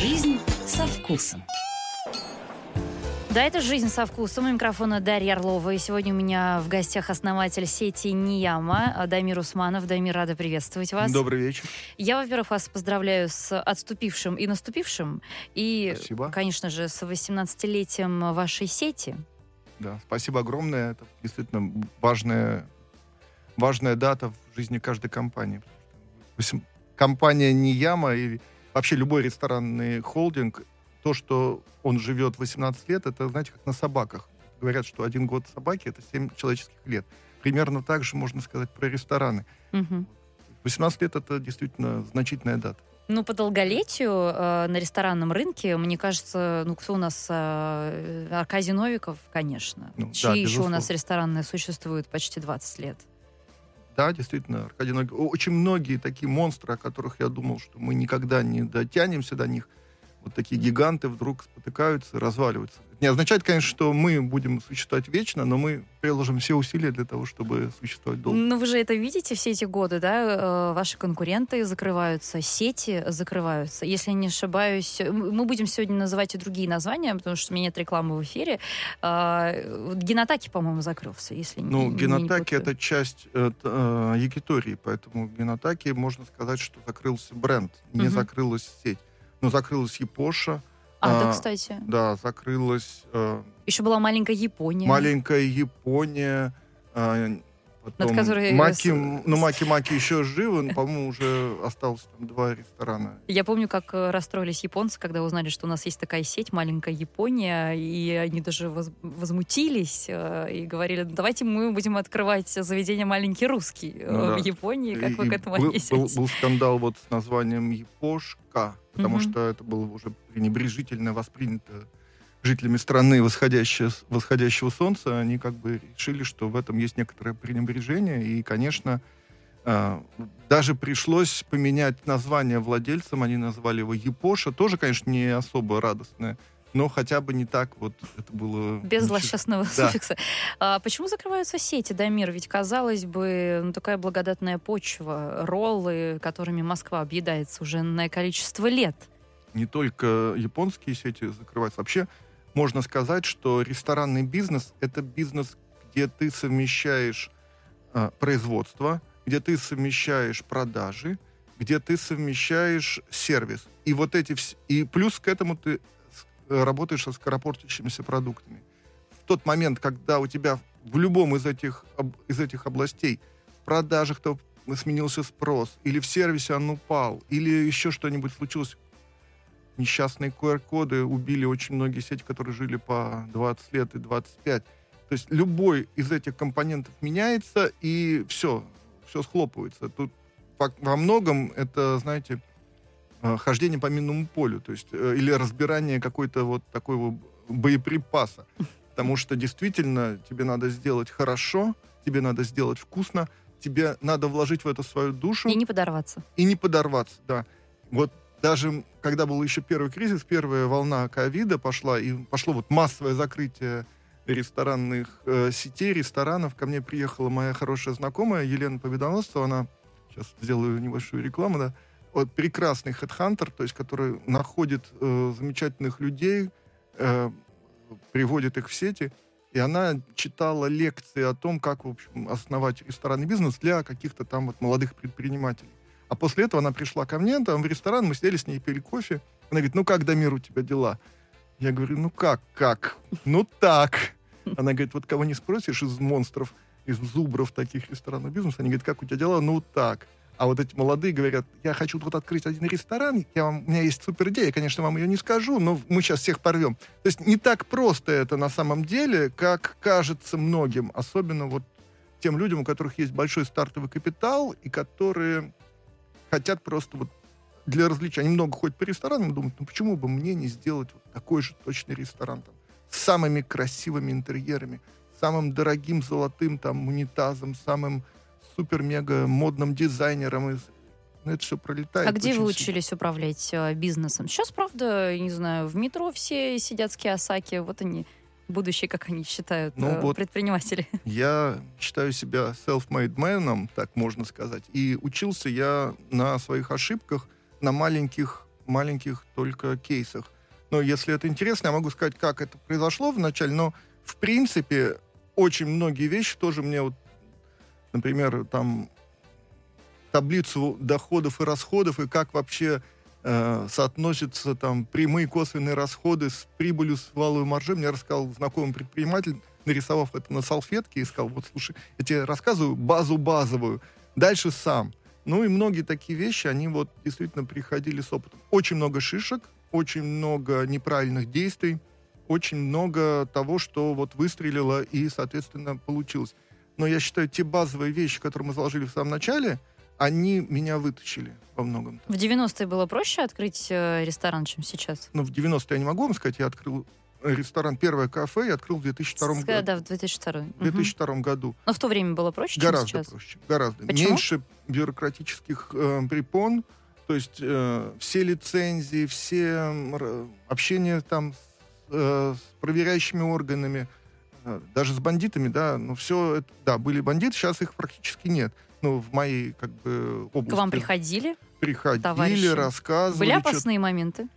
Жизнь со вкусом. Да, это «Жизнь со вкусом». У микрофона Дарья Орлова. И сегодня у меня в гостях основатель сети Нияма Дамир Усманов. Дамир, рада приветствовать вас. Добрый вечер. Я, во-первых, вас поздравляю с отступившим и наступившим. И, Спасибо. конечно же, с 18-летием вашей сети. Да, спасибо огромное. Это действительно важная, важная дата в жизни каждой компании. Компания Нияма и вообще любой ресторанный холдинг, то, что он живет 18 лет, это, знаете, как на собаках. Говорят, что один год собаки — это 7 человеческих лет. Примерно так же можно сказать про рестораны. Мгм. 18 лет — это действительно значительная дата. Ну, по долголетию э, на ресторанном рынке, мне кажется, ну, кто у нас? э, Аркадий Новиков, конечно. Ну, да, Чьи еще у нас ресторанные существуют почти 20 лет? Да, действительно, Аркадий Новиков. Очень многие такие монстры, о которых я думал, что мы никогда не дотянемся до них, вот такие гиганты вдруг спотыкаются, разваливаются. Не означает, конечно, что мы будем существовать вечно, но мы приложим все усилия для того, чтобы существовать долго. Ну, вы же это видите все эти годы, да? Э, Ваши конкуренты закрываются, сети закрываются. Если я не ошибаюсь, мы будем сегодня называть и другие названия, потому что у меня нет рекламы в эфире. А, Генатаки, по-моему, закрылся, если Ну, не- не Генатаки это часть э, э, Якитории, поэтому Генатаки можно сказать, что закрылся бренд, не закрылась сеть. Но закрылась Япоша, А, да, а, кстати. да, закрылась э, Еще была маленькая Япония. маленькая Япония, потом которой Маки, ну Маки Маки еще живы, но, по-моему, уже осталось там два ресторана. Я помню, как э, расстроились японцы, когда узнали, что у нас есть такая сеть, маленькая Япония, и они даже воз- возмутились э, и говорили, «Ну, давайте мы будем открывать заведение «Маленький русский» э, Ну да. в Японии. Как вы И к этому был, отнесетесь? был, был скандал вот с названием Япошка, потому Мгм. что это было уже пренебрежительно воспринято жителями страны восходящего, восходящего солнца. Они как бы решили, что в этом есть некоторое пренебрежение. И, конечно, а, даже пришлось поменять название владельцам. Они назвали его Япоша. Тоже, конечно, не особо радостное, но хотя бы не так вот это было... Без злосчастного Да. суффикса. А почему закрываются сети, Дамир? Ведь, казалось бы, ну, такая благодатная почва, роллы, которыми Москва объедается уже на количество лет. не только японские сети закрываются. Вообще, можно сказать, что ресторанный бизнес — это бизнес, где ты совмещаешь а, производство, где ты совмещаешь продажи, где ты совмещаешь сервис. И вот эти вс- и плюс к этому ты э, работаешь со скоропортящимися продуктами. В тот момент, когда у тебя в любом из этих, из этих областей в продажах-то сменился спрос, или в сервисе он упал, или еще что-нибудь случилось, несчастные QR-коды убили очень многие сети, которые жили по 20 лет и 25. То есть любой из этих компонентов меняется, и все, все схлопывается. Тут во, многом это, знаете, э, хождение по минному полю, то есть э, или разбирание какой-то вот такого боеприпаса. Потому что действительно тебе надо сделать хорошо, тебе надо сделать вкусно, тебе надо вложить в это свою душу И не подорваться. и не подорваться, да. Вот даже когда был еще первый кризис, первая волна ковида пошла, и пошло вот массовое закрытие ресторанных э, сетей, ресторанов. Ко мне приехала моя хорошая знакомая Елена Победоносцева, она, сейчас сделаю небольшую рекламу, да, вот прекрасный хедхантер, то есть который находит э, замечательных людей, э, приводит их в сети, и она читала лекции о том, как, в общем, основать ресторанный бизнес для каких-то там вот молодых предпринимателей. А после этого она пришла ко мне, там, в ресторан, мы сидели с ней, пили кофе. Она говорит, ну как, Дамир, у тебя дела? Я говорю, ну как, как? Ну так. Она говорит, вот кого не спросишь из монстров, из зубров таких ресторанных бизнесов, они говорят, как у тебя дела? Ну так. А вот эти молодые говорят, я хочу тут открыть один ресторан, я вам, у меня есть супер идея, конечно, вам ее не скажу, но мы сейчас всех порвем. То есть не так просто это на самом деле, как кажется многим, особенно вот тем людям, у которых есть большой стартовый капитал и которые хотят просто вот для развлечения. Они много ходят по ресторанам и думают, ну почему бы мне не сделать вот такой же точный ресторан там, с самыми красивыми интерьерами, самым дорогим золотым там унитазом, самым супер-мега модным дизайнером. И, ну, это все пролетает. А где вы сильно. учились управлять э, бизнесом? Сейчас, правда, не знаю, в метро все сидят с Киосаки, вот они, будущие, как они считают, Ну э, вот. предприниматели. Я считаю себя self-made man, так можно сказать. И учился я на своих ошибках, на маленьких маленьких только кейсах. Но если это интересно, я могу сказать, как это произошло вначале, но в принципе очень многие вещи тоже мне вот, например, там таблицу доходов и расходов, и как вообще э, соотносятся там прямые косвенные расходы с прибылью, с валовой маржой. Мне рассказал знакомый предприниматель, нарисовав это на салфетке, и сказал, вот слушай, я тебе рассказываю базу базовую, дальше сам. Ну и многие такие вещи, они вот действительно приходили с опытом. Очень много шишек, очень много неправильных действий, очень много того, что вот выстрелило и, соответственно, получилось. Но я считаю, те базовые вещи, которые мы заложили в самом начале, они меня вытащили во многом. В 90-е было проще открыть э, ресторан, чем сейчас? Ну, в 90-е я не могу вам сказать, я открыл ресторан «Первое кафе» я открыл в 2002 С- году. Да, в 2002. В 2002 году. Но в то время было проще, Гораздо чем сейчас? проще. Гораздо. Почему? Меньше бюрократических э, препон. То есть э, все лицензии, все общение там с, э, с проверяющими органами, э, даже с бандитами, да, ну все, это, да, были бандиты, сейчас их практически нет. Ну, в моей, как бы, области. К вам приходили? приходили, товарищи? рассказывали. Были опасные моменты?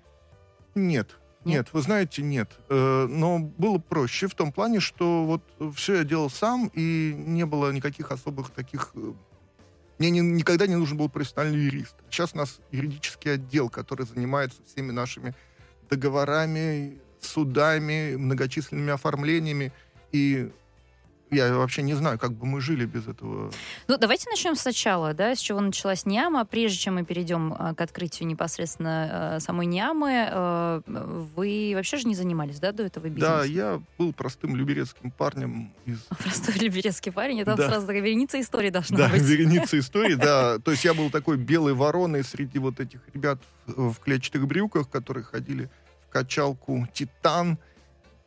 Нет. Нет? Нет, вы знаете, нет. Э, Но было проще в том плане, что вот все я делал сам, и не было никаких особых таких... э, Мне не- никогда не нужен был профессиональный юрист. Сейчас у нас юридический отдел, который занимается всеми нашими договорами, судами, многочисленными оформлениями. И я вообще не знаю, как бы мы жили без этого. Ну, давайте начнем сначала, да, с чего началась Ниама. Прежде чем мы перейдем а, к открытию непосредственно э, самой Ниамы, э, вы вообще же не занимались, да, до этого бизнесом? Да, я был простым люберецким парнем из Простой люберецкий парень, там Да. сразу такая вереница истории должна Да, быть. вереница истории, да. То есть я был такой белой вороной среди вот этих ребят в клетчатых брюках, которые ходили в качалку «Титан»,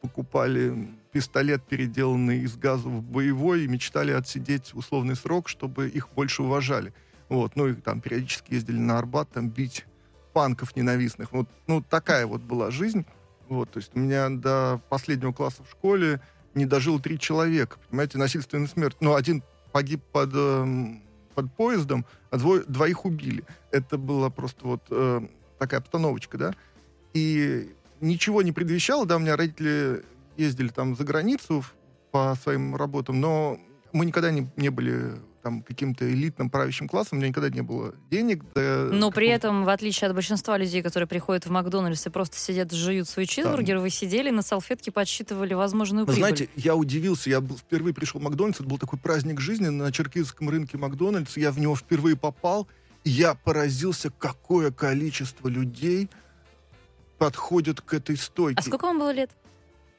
покупали пистолет, переделанный из газа в боевой, и мечтали отсидеть условный срок, чтобы их больше уважали. Вот. Ну и там периодически ездили на Арбат, там бить панков ненавистных. Вот, ну, такая вот была жизнь. Вот, то есть у меня до последнего класса в школе не дожил три человека. Понимаете, насильственная смерть. Ну, один погиб под, эм, под поездом, а двое, двоих убили. Это была просто вот э, такая обстановочка, да. И ничего не предвещало, да, у меня родители ездили там за границу по своим работам, но мы никогда не, не были там каким-то элитным правящим классом, у меня никогда не было денег. да, Но при этом, в отличие от большинства людей, которые приходят в Макдональдс и просто сидят, жуют свой чизбургер, вы сидели на салфетке, подсчитывали возможную Вы прибыль. знаете, я удивился, я впервые пришел в Макдональдс, это был такой праздник жизни на черкизском рынке Макдональдс, я в него впервые попал, и я поразился, какое количество людей подходят к этой стойке. а сколько вам было лет?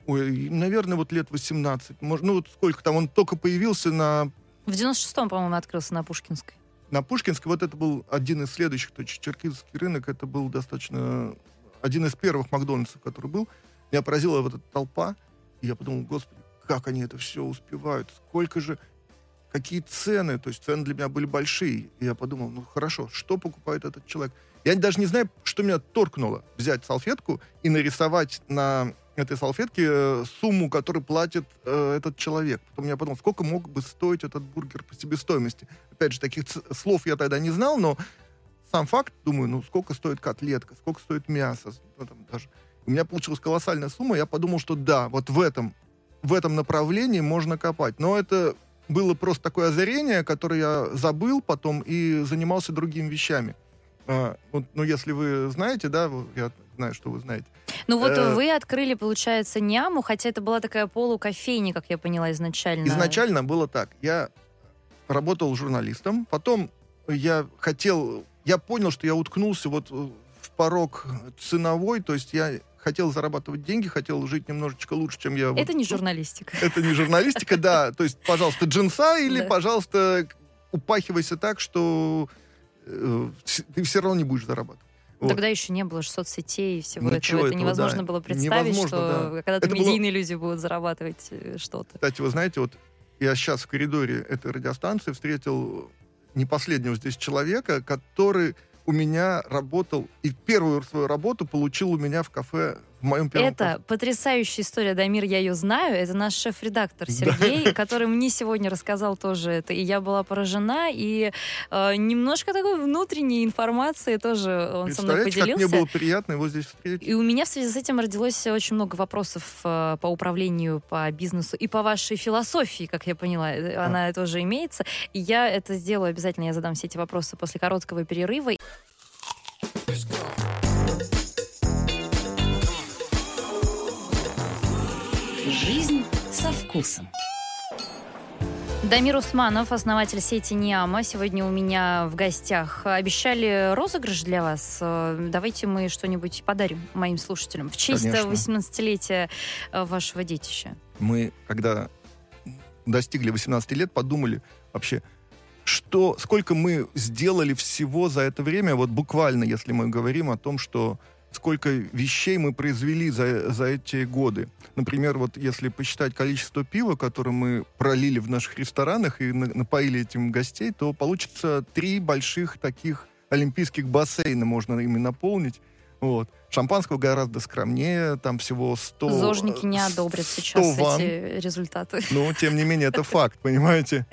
Ой, наверное, вот лет 18. Может, ну, вот сколько там, он только появился на, В 96-м, по-моему, открылся на Пушкинской. на Пушкинской. Вот это был один из следующих, то есть черкизский рынок, это был достаточно один из первых Макдональдсов, который был. Меня поразила вот эта толпа, и я подумал, господи, как они это все успевают, сколько же, какие цены, то есть цены для меня были большие. И я подумал, ну хорошо, что покупает этот человек? Я даже не знаю, что меня торкнуло взять салфетку и нарисовать на этой салфетке э, сумму, которую платит э, этот человек. Потом я подумал, сколько мог бы стоить этот бургер по себестоимости. Опять же, таких слов я тогда не знал, но сам факт, думаю, ну сколько стоит котлетка, сколько стоит мясо, ну, там даже. У меня получилась колоссальная сумма, я подумал, что да, вот в этом, в этом направлении можно копать. Но это было просто такое озарение, которое я забыл потом и занимался другими вещами. А, вот, ну, если вы знаете, да, я знаю, что вы знаете. Ну вот Э. вы открыли, получается, Няму, хотя это была такая полукофейня, как я поняла изначально. Изначально было так. Я работал журналистом, потом я хотел, я понял, что я уткнулся вот э, в порог ценовой, то есть я хотел зарабатывать деньги, хотел жить немножечко лучше, чем я... вот Это не тут. журналистика. Это не журналистика, да. То есть, пожалуйста, джинса или, пожалуйста, упахивайся так, что э, ты все равно не будешь зарабатывать. Вот. Тогда еще не было же соцсетей и всего Ничего этого. Это этого, невозможно да. было представить, Невозможно, что да. когда-то Это было- медийные люди будут зарабатывать э, что-то. Кстати, вы знаете, вот я сейчас в коридоре этой радиостанции встретил не последнего здесь человека, который у меня работал и первую свою работу получил у меня в кафе в моем первом Это потрясающая история, Дамир, я ее знаю. Это наш шеф-редактор Сергей, который мне сегодня рассказал тоже это. И я была поражена, и э, немножко такой внутренней информации тоже он со мной Представляете, как поделился. мне было приятно его здесь встретить. И у меня в связи с этим родилось очень много вопросов э, по управлению, по бизнесу и по вашей философии, как я поняла. Э, Она тоже имеется. И я это сделаю обязательно. Я задам все эти вопросы после короткого перерыва. Жизнь со вкусом. Дамир Усманов, основатель сети Ниама, сегодня у меня в гостях. Обещали розыгрыш для вас. Давайте мы что-нибудь подарим моим слушателям в честь Конечно. 18-летия э, вашего детища. Мы, когда достигли 18 лет, подумали вообще, что, сколько мы сделали всего за это время, вот буквально, если мы говорим о том, что сколько вещей мы произвели за, за эти годы. Например, вот если посчитать количество пива, которое мы пролили в наших ресторанах и на- напоили этим гостей, то получится три больших таких олимпийских бассейна можно ими наполнить. Вот. Шампанского гораздо скромнее, там всего 100... Зожники не 100 одобрят сейчас ванн. эти результаты. Но, тем не менее, это факт, понимаете?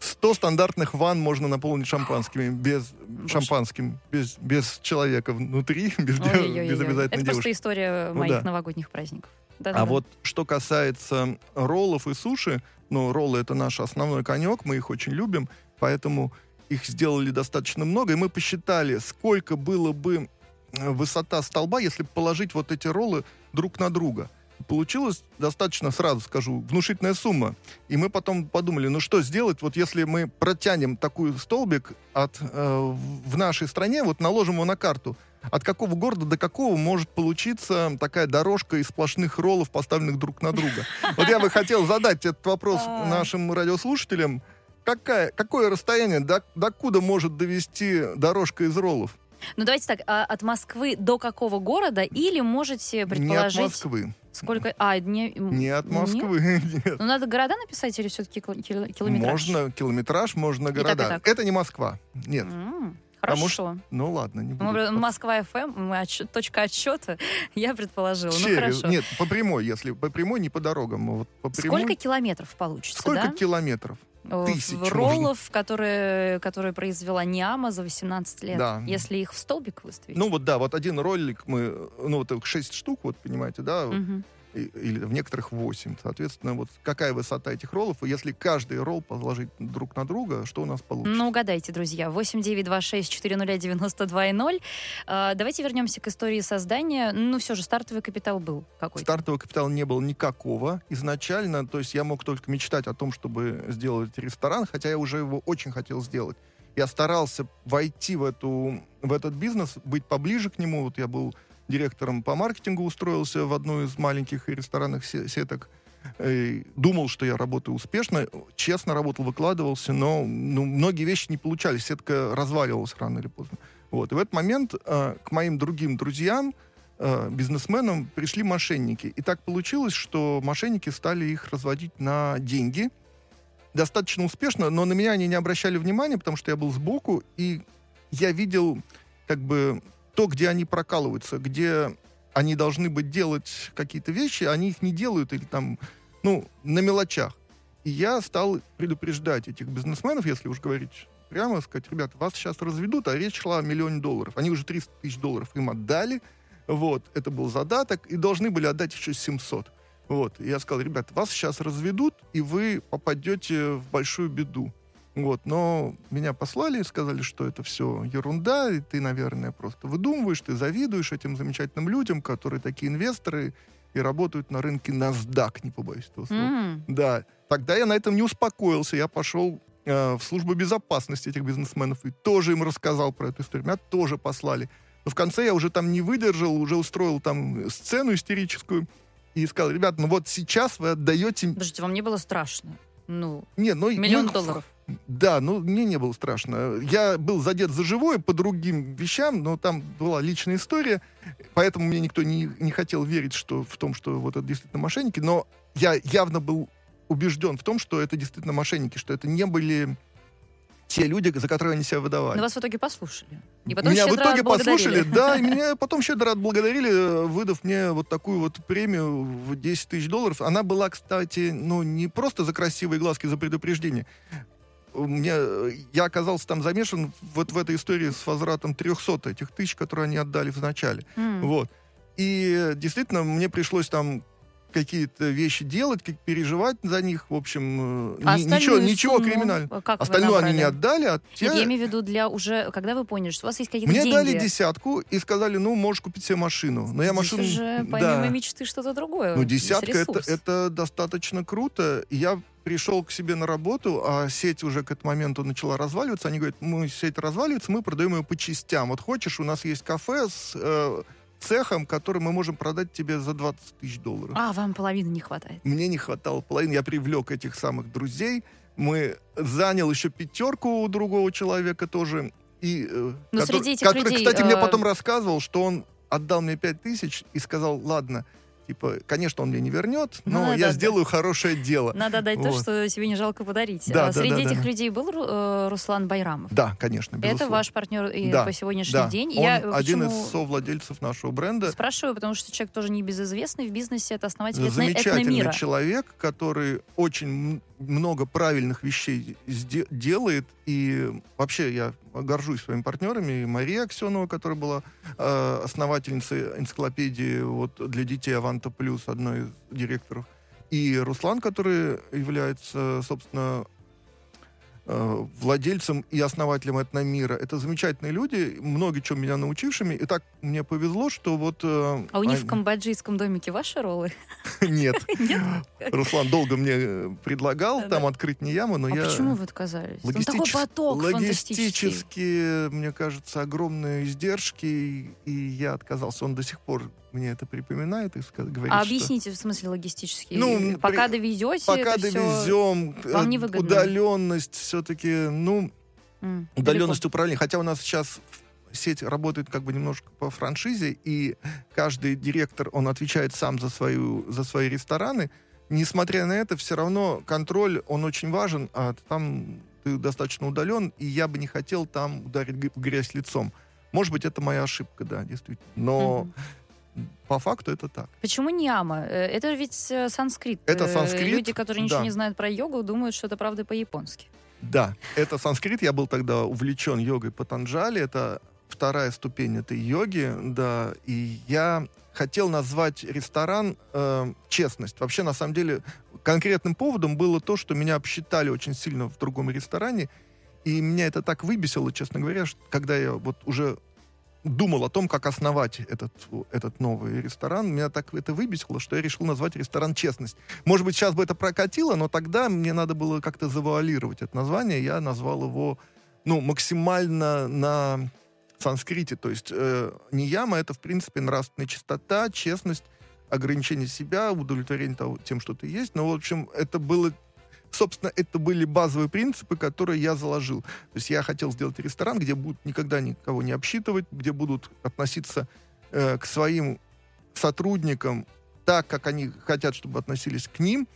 100 стандартных ванн можно наполнить шампанскими, без шампанским, без, без человека внутри, без, де- Ой-ой-ой-ой. без обязательной Это девушки. просто история Ну моих да. новогодних праздников. А Да-да-да. вот что касается роллов и суши, ну, роллы это наш основной конек, мы их очень любим, поэтому их сделали достаточно много, и мы посчитали, сколько было бы э, высота столба, если положить вот эти роллы друг на друга. Получилось достаточно, сразу скажу, внушительная сумма. И мы потом подумали, ну что сделать, вот если мы протянем такой столбик от, э, в нашей стране, вот наложим его на карту, от какого города до какого может получиться такая дорожка из сплошных роллов, поставленных друг на друга. Вот я бы хотел задать этот вопрос А. нашим радиослушателям. Какая, какое расстояние, до, докуда может довести дорожка из роллов? Ну давайте так, а от Москвы до какого города? Или можете Не от предположить, Москвы. сколько... А, не, Не от Нет? Москвы. Нет. Ну надо города написать или все-таки километраж? Можно километраж, можно так, и города. так. Это не Москва. Нет. М, Потому Хорошо. Ну ладно, не буду. Мы- Москва ФМ, мы отсчет- точка отсчета, я предположила. Ну Через- хорошо. Нет, по прямой, если по прямой, не по дорогам. а Вот по прямой. Сколько километров получится, Сколько да? километров? Э, тысяч можно. роллов, которые, которые произвела Ниама за 18 лет. Да. Если их в столбик выставить. Ну вот да, вот один ролик мы, ну вот их шесть штук, вот понимаете, да, Мгм. Или в некоторых 8. Соответственно, вот какая высота этих роллов, и если каждый ролл положить друг на друга, что у нас получится? Ну, угадайте, друзья. 8926-400-92-0. А, Давайте вернемся к истории создания. Ну, все же, стартовый капитал был какой-то. Стартового капитала не было никакого изначально, то есть я мог только мечтать о том, чтобы сделать ресторан, хотя я уже его очень хотел сделать. Я старался войти в, эту, в этот бизнес, быть поближе к нему. Вот я был директором по маркетингу, устроился в одну из маленьких ресторанных се- сеток. Э, Думал, что я работаю успешно, честно работал, выкладывался, но ну, многие вещи не получались, сетка разваливалась рано или поздно. Вот. И в этот момент э, к моим другим друзьям, э, бизнесменам, пришли мошенники. И так получилось, что мошенники стали их разводить на деньги. Достаточно успешно, но на меня они не обращали внимания, потому что я был сбоку, и я видел как бы то, где они прокалываются, где они должны быть делать какие-то вещи, они их не делают или там, ну, на мелочах. И я стал предупреждать этих бизнесменов, если уж говорить прямо, сказать, ребята, вас сейчас разведут, а речь шла о миллионе долларов. Они уже 300 тысяч долларов им отдали, вот, это был задаток, и должны были отдать еще 700. Вот, и я сказал, ребята, вас сейчас разведут, и вы попадете в большую беду. Вот, но меня послали и сказали, что это все ерунда, и ты, наверное, просто выдумываешь, ты завидуешь этим замечательным людям, которые такие инвесторы и работают на рынке NASDAQ, не побоюсь этого слова. М, Да, тогда я на этом не успокоился. Я пошел э, в службу безопасности этих бизнесменов и тоже им рассказал про эту историю. Меня тоже послали. Но в конце я уже там не выдержал, уже устроил там сцену истерическую и сказал, ребят, ну вот сейчас вы отдаете... Подождите, вам не было страшно? Ну, Не, ну, миллион ну, долларов. Да, ну мне не было страшно. Я был задет за живое по другим вещам, но там была личная история, поэтому мне никто не, не хотел верить что, в том, что вот это действительно мошенники, но я явно был убежден в том, что это действительно мошенники, что это не были те люди, за которые они себя выдавали. Но вас в итоге послушали. И потом меня в итоге послушали, да, и меня потом щедро отблагодарили, э, выдав мне вот такую вот премию в 10 тысяч долларов. Она была, кстати, ну, не просто за красивые глазки, за предупреждение. Меня, э, я оказался там замешан вот в этой истории с возвратом 300 этих тысяч, которые они отдали в начале. М. Вот. И э, действительно, мне пришлось там какие-то вещи делать, как переживать за них, в общем, э, А ни- ничего, ничего криминального. Как Остальное они не отдали, а те- Нет, я имею в виду для уже, когда вы поняли, что у вас есть какие-то мне деньги. дали десятку и сказали, ну, можешь купить себе машину. Но я Здесь машину... уже помимо да. мечты что-то другое. Ну, Здесь десятка это, это достаточно круто. Я пришел к себе на работу, а сеть уже к этому моменту начала разваливаться. Они говорят, мы сеть разваливается, мы продаем ее по частям. Вот хочешь, у нас есть кафе с э, цехом, который мы можем продать тебе за 20 тысяч долларов. А, вам половины не хватает. Мне не хватало половины. Я привлек этих самых друзей. Мы занял еще пятерку у другого человека тоже. И, э, Но который, среди этих который, людей, кстати, мне э, потом рассказывал, что он отдал мне пять тысяч и сказал, ладно, типа, конечно, он мне не вернет, Ну но да, я да, сделаю хорошее дело. Надо отдать то, Вот. что себе не жалко подарить. Да, А да, Среди да, этих да. людей был э, Руслан Байрамов. Да, конечно, Это безусловно. ваш партнер и Да, по сегодняшний да. день. Он Я один из совладельцев нашего бренда. спрашиваю, потому что человек тоже небезызвестный в бизнесе, это основатель этно- Замечательный этномира. человек, который очень много правильных вещей делает. И вообще я горжусь своими партнерами. И Мария Аксенова, которая была э, основательницей энциклопедии вот, для детей Аванта Плюс, одной из директоров. И Руслан, который является, собственно, владельцем и основателем этномира. Это замечательные люди, много чего меня научившими. И так мне повезло, что вот... э, А у них в они- камбоджийском домике ваши роллы? Нет. Нет? Руслан долго мне э, предлагал там открыть не яму, но А я... почему вы отказались? Такой поток. Логистически, мне кажется, огромные издержки, и я отказался. Он до сих пор мне это припоминает и говорит, А что объясните, в смысле логистический? Ну, Пока при- довезете, пока довезем, вам э, невыгодно. удаленность все-таки, ну, М, удаленность управления. Хотя у нас сейчас сеть работает как бы немножко по франшизе, и каждый директор, он отвечает сам за, свою, за свои рестораны. Несмотря на это, все равно контроль, он очень важен, а там ты достаточно удален, и я бы не хотел там ударить в грязь лицом. Может быть, это моя ошибка, да, действительно. Но Мгм. По факту это так. Почему Ньяма? Э, Это ведь э, санскрит. Это Э, санскрит, Люди, которые ничего да. не знают про йогу, думают, что это правда по-японски. Да, это санскрит. Я был тогда увлечен йогой Патанджали. Это вторая ступень этой йоги, да. И я хотел назвать ресторан э, «Честность». Вообще, на самом деле, конкретным поводом было то, что меня обсчитали очень сильно в другом ресторане. И меня это так выбесило, честно говоря, что когда я вот уже думал о том, как основать этот, этот новый ресторан, меня так это выбесило, что я решил назвать ресторан «Честность». Может быть, сейчас бы это прокатило, но тогда мне надо было как-то завуалировать это название. Я назвал его, ну, максимально на санскрите. То есть э, нияма — это, в принципе, нравственная чистота, честность, ограничение себя, удовлетворение того, тем, что ты есть. Но, в общем, это было... Собственно, это были базовые принципы, которые я заложил. То есть я хотел сделать ресторан, где будут никогда никого не обсчитывать, где будут относиться э, к своим сотрудникам так, как они хотят, чтобы относились к ним,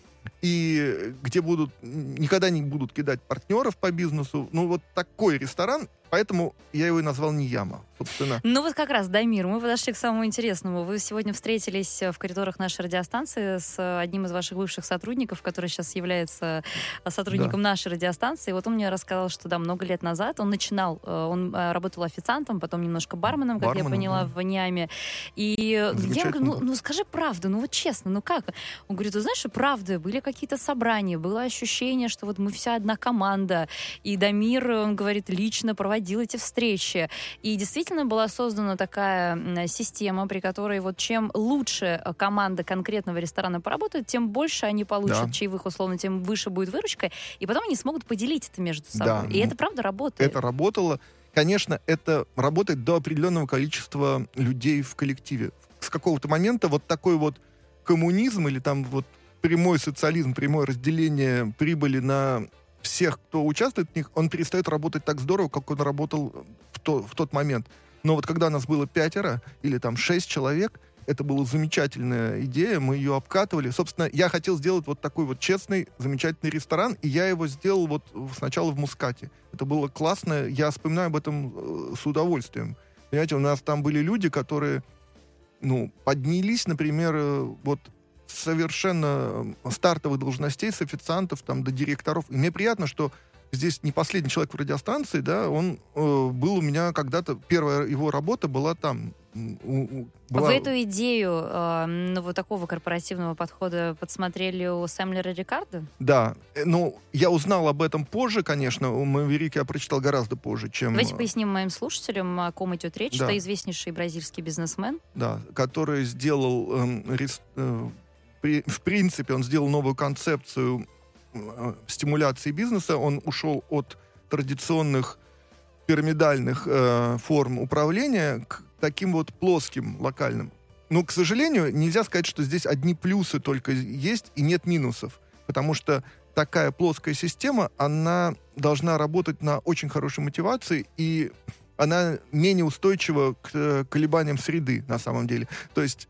и где будут никогда не будут кидать партнеров по бизнесу. Ну, вот такой ресторан, поэтому я его и назвал Нияма, собственно. Ну вот как раз, Дамир, мы подошли к самому интересному. Вы сегодня встретились э, в коридорах нашей радиостанции с э, одним из ваших бывших сотрудников, который сейчас является э, сотрудником нашей радиостанции. Вот он мне рассказал, что да, много лет назад он начинал, он работал официантом, потом немножко барменом, как я Барменом, поняла, да. в Ниаме. И я ему говорю, ну, ну скажи правду, ну вот честно, ну как? Он говорит, ты знаешь, правда, были какие-то собрания, было ощущение, что вот мы вся одна команда, и Дамир, он говорит, лично проводил эти встречи. И действительно была создана такая система, при которой вот чем лучше э, команда конкретного ресторана поработает, тем больше они получат Да. чаевых, условно, тем выше будет выручка, и потом они смогут поделить это между собой. Да, и ну, это правда работает. Это работало. Конечно, это работает до определенного количества людей в коллективе. С какого-то момента вот такой вот коммунизм или там вот прямой социализм, прямое разделение прибыли на всех, кто участвует в них, он перестает работать так здорово, как он работал в, то- в тот момент. Но вот когда нас было пятеро или там шесть человек, это была замечательная идея, мы ее обкатывали. Собственно, я хотел сделать вот такой вот честный, замечательный ресторан, и я его сделал вот сначала в Мускате. Это было классно, я вспоминаю об этом э, с удовольствием. Понимаете, у нас там были люди, которые, ну, поднялись, например, э, вот совершенно стартовых должностей, с официантов там до директоров. И мне приятно, что здесь не последний человек в радиостанции, да, он э, был у меня когда-то, первая его работа была там. Была... Вы эту идею э, ну, вот такого корпоративного подхода подсмотрели у Сэмлера Рикардо? Да. Э, ну, я узнал об этом позже, конечно. У Маверики я прочитал гораздо позже, чем... Давайте э, поясним моим слушателям, о ком идет речь. Да. Это известнейший бразильский бизнесмен. Да, который сделал... Э, рес, э, при, в принципе, он сделал новую концепцию Э, стимуляции бизнеса, он ушел от традиционных пирамидальных э, форм управления к таким вот плоским, локальным. Но, к сожалению, нельзя сказать, что здесь одни плюсы только есть и нет минусов. Потому что такая плоская система, она должна работать на очень хорошей мотивации, и она менее устойчива к э, колебаниям среды, на самом деле. То есть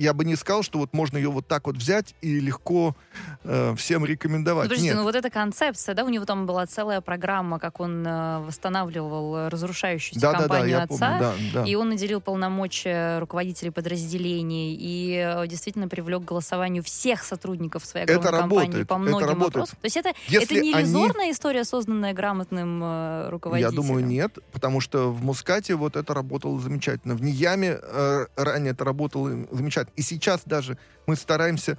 я бы не сказал, что вот можно ее вот так вот взять и легко э, всем рекомендовать. Ну, подождите, Нет. ну вот эта концепция, да, у него там была целая программа, как он э, восстанавливал разрушающуюся да, компанию да, да, отца, помню, да, да. и он наделил полномочия руководителей подразделений и э, действительно привлек к голосованию всех сотрудников своей огромной это компании работает, по многим это работает. вопросам. То есть это, это не иллюзорная они... история, созданная грамотным э, руководителем? Я думаю, нет, потому что в Мускате вот это работало замечательно. В Нияме э, ранее это работало замечательно. И сейчас даже мы стараемся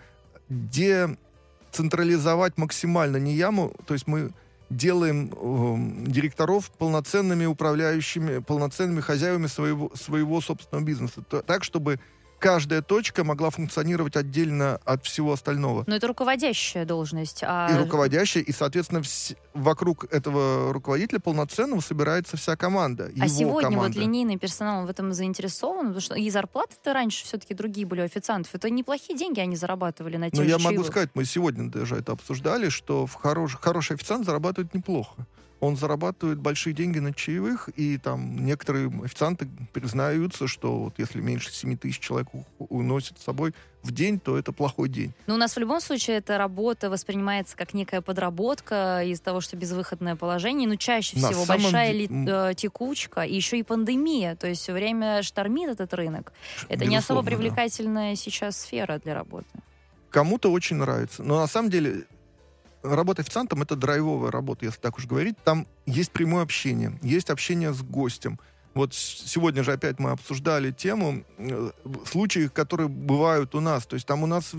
децентрализовать максимально не яму, то есть мы делаем э, директоров полноценными управляющими, полноценными хозяевами своего, своего собственного бизнеса. Так, чтобы каждая точка могла функционировать отдельно от всего остального. Но это руководящая должность. А... И руководящая, и, соответственно, вс- вокруг этого руководителя полноценного собирается вся команда. А сегодня команда. вот линейный персонал в этом заинтересован? Потому что и зарплаты-то раньше все-таки другие были у официантов. Это неплохие деньги они зарабатывали на тех Ну, я чаевых. могу сказать, мы сегодня даже это обсуждали, что в хорош, хороший официант зарабатывает неплохо он зарабатывает большие деньги на чаевых, и там некоторые официанты признаются, что вот если меньше 7 тысяч человек уносит с собой в день, то это плохой день. Но у нас в любом случае эта работа воспринимается как некая подработка из того, что безвыходное положение, но чаще на всего большая ли, э, текучка, и еще и пандемия, то есть все время штормит этот рынок. Это Безусловно, не особо привлекательная да. сейчас сфера для работы. Кому-то очень нравится, но на самом деле работа официантом — это драйвовая работа, если так уж говорить. Там есть прямое общение, есть общение с гостем. Вот сегодня же опять мы обсуждали тему э, случаев, которые бывают у нас. То есть там у нас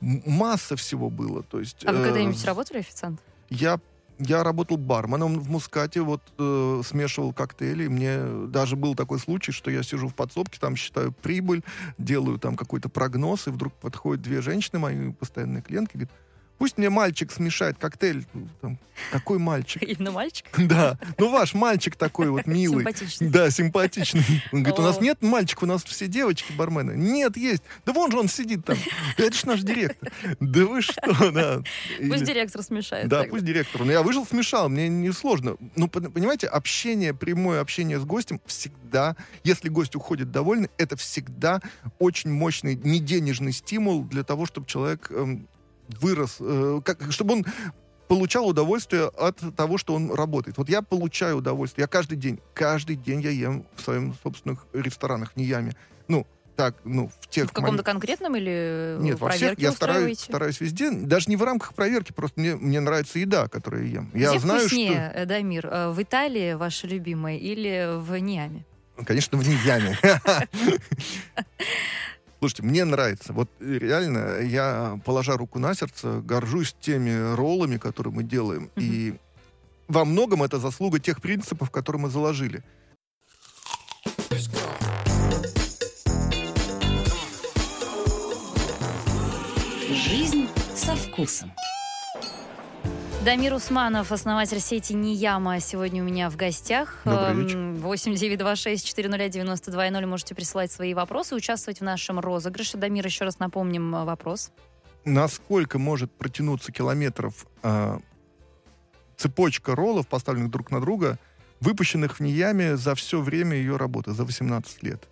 масса всего было. То есть, а вы э, когда-нибудь работали официантом? Я я работал барменом в Мускате, вот э, смешивал коктейли. Мне даже был такой случай, что я сижу в подсобке, там считаю прибыль, делаю там какой-то прогноз, и вдруг подходят две женщины, мои постоянные клиентки, говорят, Пусть мне мальчик смешает коктейль. Там, какой мальчик? Именно мальчик? Да. Ну, ваш мальчик такой вот милый. Симпатичный. Да, симпатичный. Он говорит, у нас нет мальчика, у нас все девочки бармены. Нет, есть. Да вон же он сидит там. Это ж наш директор. Да вы что, да. Пусть директор смешает. Да, пусть директор. Но я вышел, смешал, мне не сложно. Ну, понимаете, общение, прямое общение с гостем всегда, если гость уходит довольный, это всегда очень мощный, не денежный стимул для того, чтобы человек эм, вырос, э, как, чтобы он получал удовольствие от того, что он работает. Вот я получаю удовольствие. Я каждый день, каждый день я ем в своем собственных ресторанах, не яме. Ну, так, ну, в тех... В каком-то конкретном или Нет, во всех я стараюсь, стараюсь везде. Даже не в рамках проверки, просто мне, мне нравится еда, которую я ем. Где я знаю, вкуснее, что... Дамир, э, в Италии ваша любимая или в Ниаме? Конечно, в Нияме. Слушайте, мне нравится. Вот реально, я, положа руку на сердце, горжусь теми роллами, которые мы делаем. Mm-hmm. И во многом это заслуга тех принципов, которые мы заложили. Жизнь со вкусом. Дамир Усманов, основатель сети Нияма, сегодня у меня в гостях. Добрый вечер. 8926-402-92-0 можете присылать свои вопросы, участвовать в нашем розыгрыше. Дамир, еще раз напомним э, вопрос. Насколько может протянуться километров э, цепочка роллов, поставленных друг на друга, выпущенных в Нияме за все время ее работы, за 18 лет?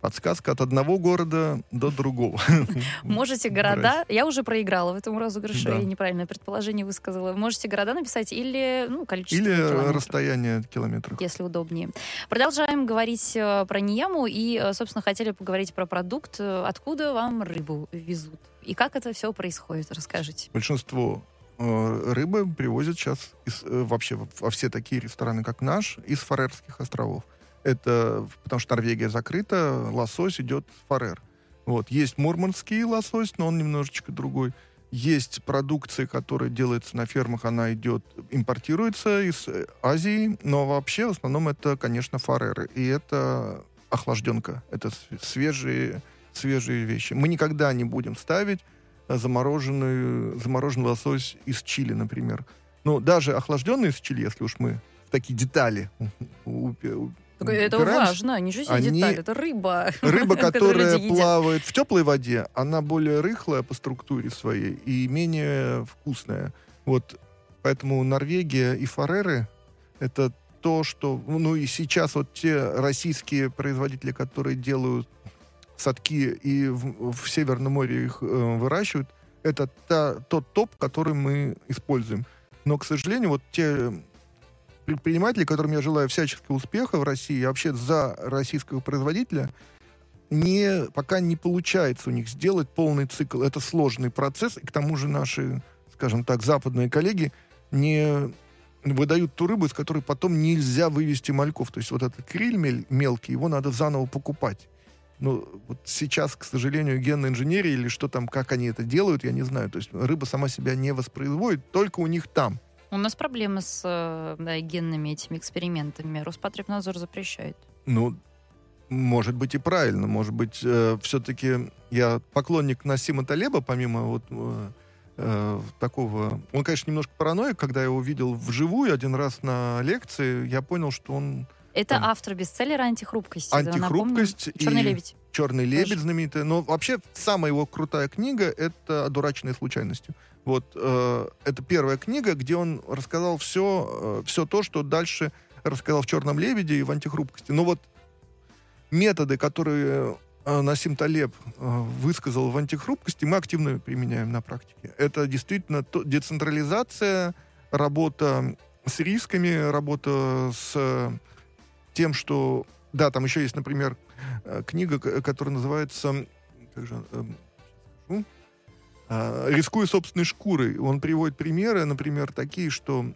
Подсказка от одного города до другого. Можете города... Я уже проиграла в этом розыгрыше, Да. я неправильное предположение высказала. Можете города написать или ну, количество Или километров. расстояние в километрах. если удобнее. Продолжаем говорить э, про Нияму и, э, собственно, хотели поговорить про продукт. Э, Откуда вам рыбу везут? И как это все происходит? Расскажите. Большинство рыбы привозят сейчас из, вообще во, во все такие рестораны, как наш, из Фарерских островов. Это потому что Норвегия закрыта, лосось идет Фарер. Вот. Есть мурманский лосось, но он немножечко другой. Есть продукция, которая делается на фермах, она идет, импортируется из э, Азии, но вообще в основном это, конечно, фареры. И это охлажденка, это св- свежие, свежие вещи. Мы никогда не будем ставить э, замороженный, замороженный лосось из Чили, например. Ну, даже охлажденный из Чили, если уж мы в такие детали Так Это упираемся, важно, ничего себе они- деталь, это рыба. Рыба, которая плавает в теплой воде, она более рыхлая по структуре своей и менее вкусная. Вот поэтому Норвегия и Фареры это то, что... Ну и сейчас вот те российские производители, которые делают садки и в, в Северном море их э, выращивают, это та, тот топ, который мы используем. Но, к сожалению, вот те предприниматели, которым я желаю всяческого успеха в России, и вообще за российского производителя, не, пока не получается у них сделать полный цикл. Это сложный процесс, и к тому же наши, скажем так, западные коллеги не выдают ту рыбу, из которой потом нельзя вывести мальков. То есть вот этот криль мелкий, его надо заново покупать. Ну, вот сейчас, к сожалению, генная инженерия или что там, как они это делают, я не знаю. То есть рыба сама себя не воспроизводит, только у них там. У нас проблемы с э, да, генными этими экспериментами. Роспотребнадзор запрещает. Ну, может быть и правильно. Может быть, все-таки я поклонник Насима Талеба, помимо вот э, э, такого... Он, конечно, немножко параноик. Когда я его видел вживую один раз на лекции, я понял, что он Это Там. автор бестселлера «Антихрупкость». Антихрупкость. «Черный и лебедь». «Черный лебедь» Тоже. знаменитый. Но вообще самая его крутая книга — это «Одураченные случайностью». Вот э, это первая книга, где он рассказал все, все то, что дальше рассказал в «Черном лебеде» и в «Антихрупкости». Но вот методы, которые э, Насим Талеб э, высказал в «Антихрупкости», мы активно применяем на практике. Это действительно то- децентрализация, работа с рисками, работа с э, тем, что... Да, там еще есть, например, э, книга, к- которая называется... Как же? А, «Рискуя собственной шкурой». Он приводит примеры, например, такие, что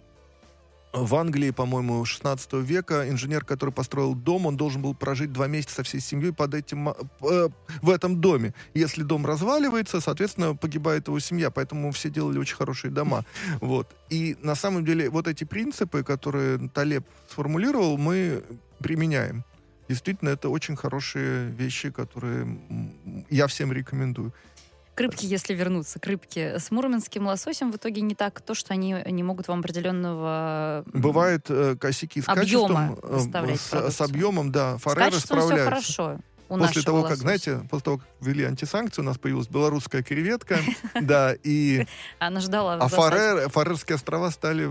в Англии, по-моему, 16 века инженер, который построил дом, он должен был прожить два месяца со всей семьей под этим, э, в этом доме. Если дом разваливается, соответственно, погибает его семья, поэтому все делали очень хорошие дома. Вот. И на самом деле вот эти принципы, которые Талеб сформулировал, мы применяем. Действительно, это очень хорошие вещи, которые я всем рекомендую. К рыбке, если вернуться, к рыбке. С мурманским лососем в итоге не так то, что они не могут вам определенного... м, Бывают э, косяки с Объема качеством, э, с, с объемом, да, С фареры качеством все справляются. хорошо. У После того, как, лосося. знаете, после того, как ввели антисанкции, у нас появилась белорусская креветка, да, и Она ждала. а Фарерские острова стали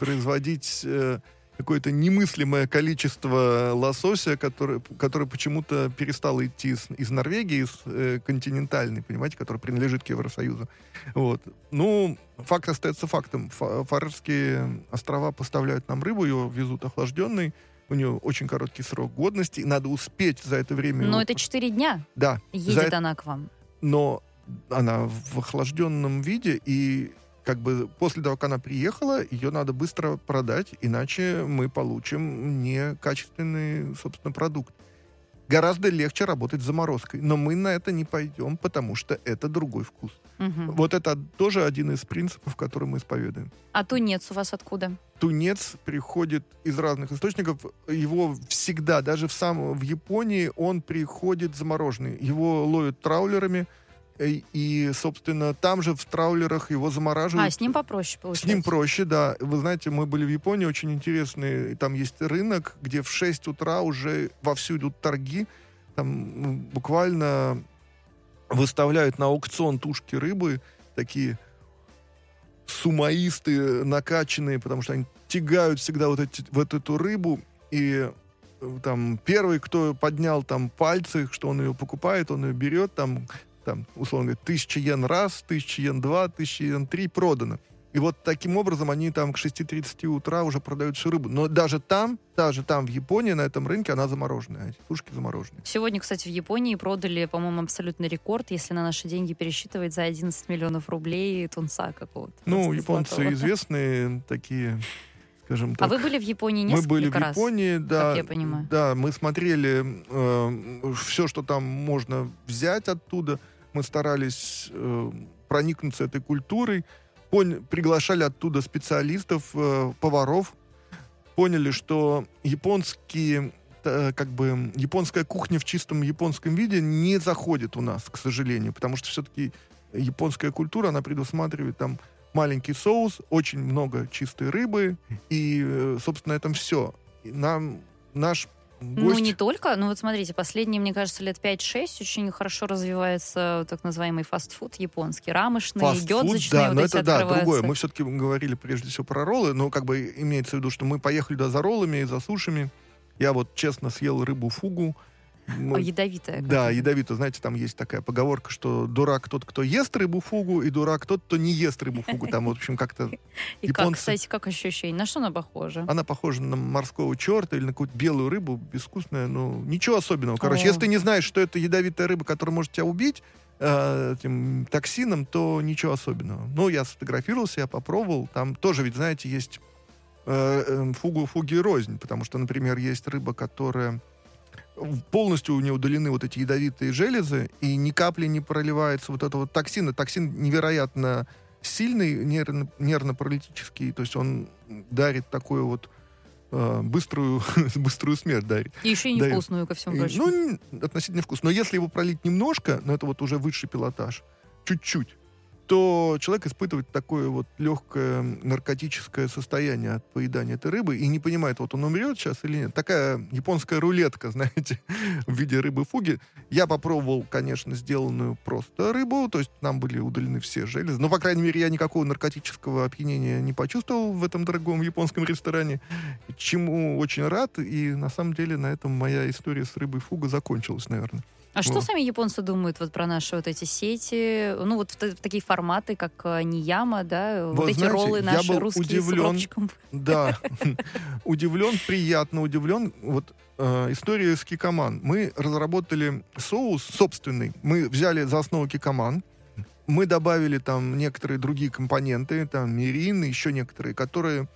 производить э, какое-то немыслимое количество лосося, который, который почему-то перестал идти из, из Норвегии, из э, континентальной, понимаете, который принадлежит к Евросоюзу. Вот. Ну, факт остается фактом. Фа- Фарерские острова поставляют нам рыбу, ее везут охлажденной, у нее очень короткий срок годности, надо успеть за это время... Но его- это 4 дня Да, за едет это- она к вам. но она в охлажденном виде, и как бы после того, как она приехала, ее надо быстро продать, иначе мы получим некачественный, собственно, продукт. Гораздо легче работать с заморозкой, но мы на это не пойдем, потому что это другой вкус. Мгм. Вот это тоже один из принципов, который мы исповедуем. А тунец у вас откуда? Тунец приходит из разных источников. Его всегда, даже в, сам, в Японии, он приходит замороженный. Его ловят траулерами, и, собственно, там же в траулерах его замораживают. А, с ним попроще С получается. ним проще, да. Вы знаете, мы были в Японии, очень интересный. Там есть рынок, где в 6 утра уже вовсю идут торги. Там буквально выставляют на аукцион тушки рыбы, такие сумаисты, накачанные, потому что они тягают всегда вот, эти, вот эту рыбу. И э, там первый, кто поднял там пальцы, что он ее покупает, он ее берет, там, там условно говоря, тысяча йен раз, тысяча йен два, тысяча йен три продано. И вот таким образом они там к 6.30 утра уже продают всю рыбу. Но даже там, даже там, в Японии, на этом рынке, она замороженная. Эти тушки замороженные. Сегодня, кстати, в Японии продали, по-моему, абсолютный рекорд, если на наши деньги пересчитывать, за 11 миллионов рублей тунца какого-то. Ну, японцы золотого. известные такие скажем так. А вы были в Японии несколько Мы были в раз, Японии, да. Как я понимаю. Да, мы смотрели э, все, что там можно взять оттуда. Мы старались э, проникнуться этой культурой пон- приглашали оттуда специалистов, э, поваров, поняли, что японские э, как бы японская кухня в чистом японском виде не заходит у нас, к сожалению, потому что все-таки японская культура, она предусматривает там маленький соус, очень много чистой рыбы, и, э, собственно, это все. Нам наш гость... Ну, не только. Ну, вот смотрите, последние, мне кажется, лет 5-6 очень хорошо развивается так называемый фастфуд японский. Рамышные, фастфуд, гёдзочные да, вот но это, да, другое. Мы все-таки говорили прежде всего про роллы, но как бы имеется в виду, что мы поехали туда за роллами и за сушами. Я вот честно съел рыбу фугу, ну, ядовитая. Да, ядовитая. Знаете, там есть такая поговорка, что дурак тот, кто ест рыбу фугу, и дурак тот, кто не ест рыбу фугу. Там, в общем, как-то И как, кстати, как ощущение? На что она похожа? Она похожа на морского черта или на какую-то белую рыбу, безвкусная, ну, ничего особенного. Короче, если ты не знаешь, что это ядовитая рыба, которая может тебя убить, э, этим токсином, то ничего особенного. Ну, я сфотографировался, я попробовал. Там тоже, ведь, знаете, есть э, э, фугу, фуги рознь, потому что, например, есть рыба, которая полностью у нее удалены вот эти ядовитые железы, и ни капли не проливается вот этого токсина. Токсин невероятно сильный, нервно, нервно-паралитический, то есть он дарит такую вот э, быструю, быструю смерть дарит. И еще и невкусную, ко всему прочему. Ну, относительно вкусно. Но если его пролить немножко, но это вот уже высший пилотаж, чуть-чуть, то человек испытывает такое вот легкое наркотическое состояние от поедания этой рыбы и не понимает, вот он умрет сейчас или нет. Такая японская рулетка, знаете, в виде рыбы-фуги. Я попробовал, конечно, сделанную просто рыбу, то есть нам были удалены все железы. Но, по крайней мере, я никакого наркотического опьянения не почувствовал в этом дорогом японском ресторане, чему очень рад. И, на самом деле, на этом моя история с рыбой-фуга закончилась, наверное. А что сами японцы думают вот про наши вот эти сети, ну вот такие форматы, как э, Нияма, да, вот, вот эти знаете, роллы наши русские удивлен, с Да, удивлен, приятно удивлен. Вот э, история с Кикоман. Мы разработали соус собственный. Мы взяли за основу Кикоман, мы добавили там некоторые другие компоненты, там мирин, еще некоторые, которые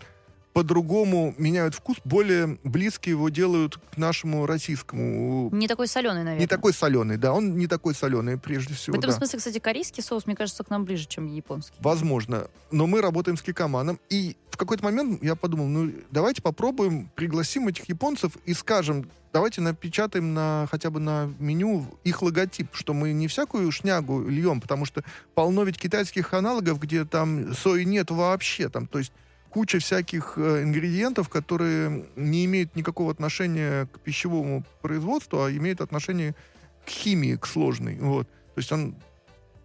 по-другому меняют вкус, более близкие его делают к нашему российскому. Не такой соленый, наверное. Не такой соленый, да, он не такой соленый, прежде всего. В этом да. смысле, кстати, корейский соус, мне кажется, к нам ближе, чем японский. Возможно. Но мы работаем с кикоманом, и в какой-то момент я подумал, ну, давайте попробуем, пригласим этих японцев и скажем, давайте напечатаем на хотя бы на меню их логотип, что мы не всякую шнягу льем, потому что полно ведь китайских аналогов, где там сои нет вообще, там, то есть куча всяких э, ингредиентов, которые не имеют никакого отношения к пищевому производству, а имеют отношение к химии, к сложной. Вот. То есть он